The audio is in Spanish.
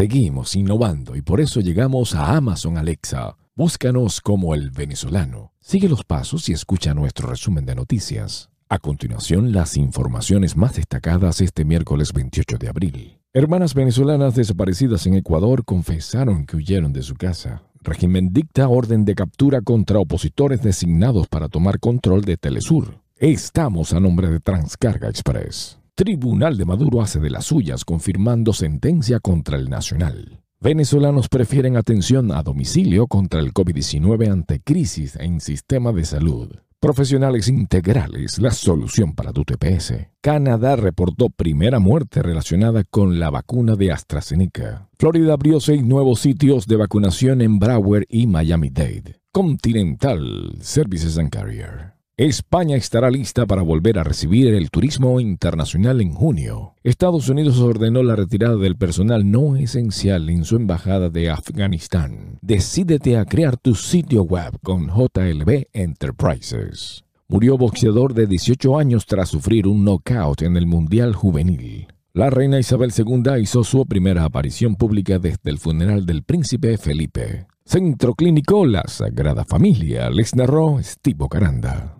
Seguimos innovando y por eso llegamos a Amazon Alexa. Búscanos como el venezolano. Sigue los pasos y escucha nuestro resumen de noticias. A continuación, las informaciones más destacadas este miércoles 28 de abril. Hermanas venezolanas desaparecidas en Ecuador confesaron que huyeron de su casa. Régimen dicta orden de captura contra opositores designados para tomar control de Telesur. Estamos a nombre de Transcarga Express. Tribunal de Maduro hace de las suyas confirmando sentencia contra el Nacional. Venezolanos prefieren atención a domicilio contra el COVID-19 ante crisis en sistema de salud. Profesionales integrales, la solución para tu TPS. Canadá reportó primera muerte relacionada con la vacuna de AstraZeneca. Florida abrió seis nuevos sitios de vacunación en Broward y Miami-Dade. Continental Services and Carrier. España estará lista para volver a recibir el turismo internacional en junio. Estados Unidos ordenó la retirada del personal no esencial en su embajada de Afganistán. Decídete a crear tu sitio web con JLB Enterprises. Murió boxeador de 18 años tras sufrir un knockout en el Mundial Juvenil. La reina Isabel II hizo su primera aparición pública desde el funeral del príncipe Felipe. Centro Clínico La Sagrada Familia les narró Steve Caranda.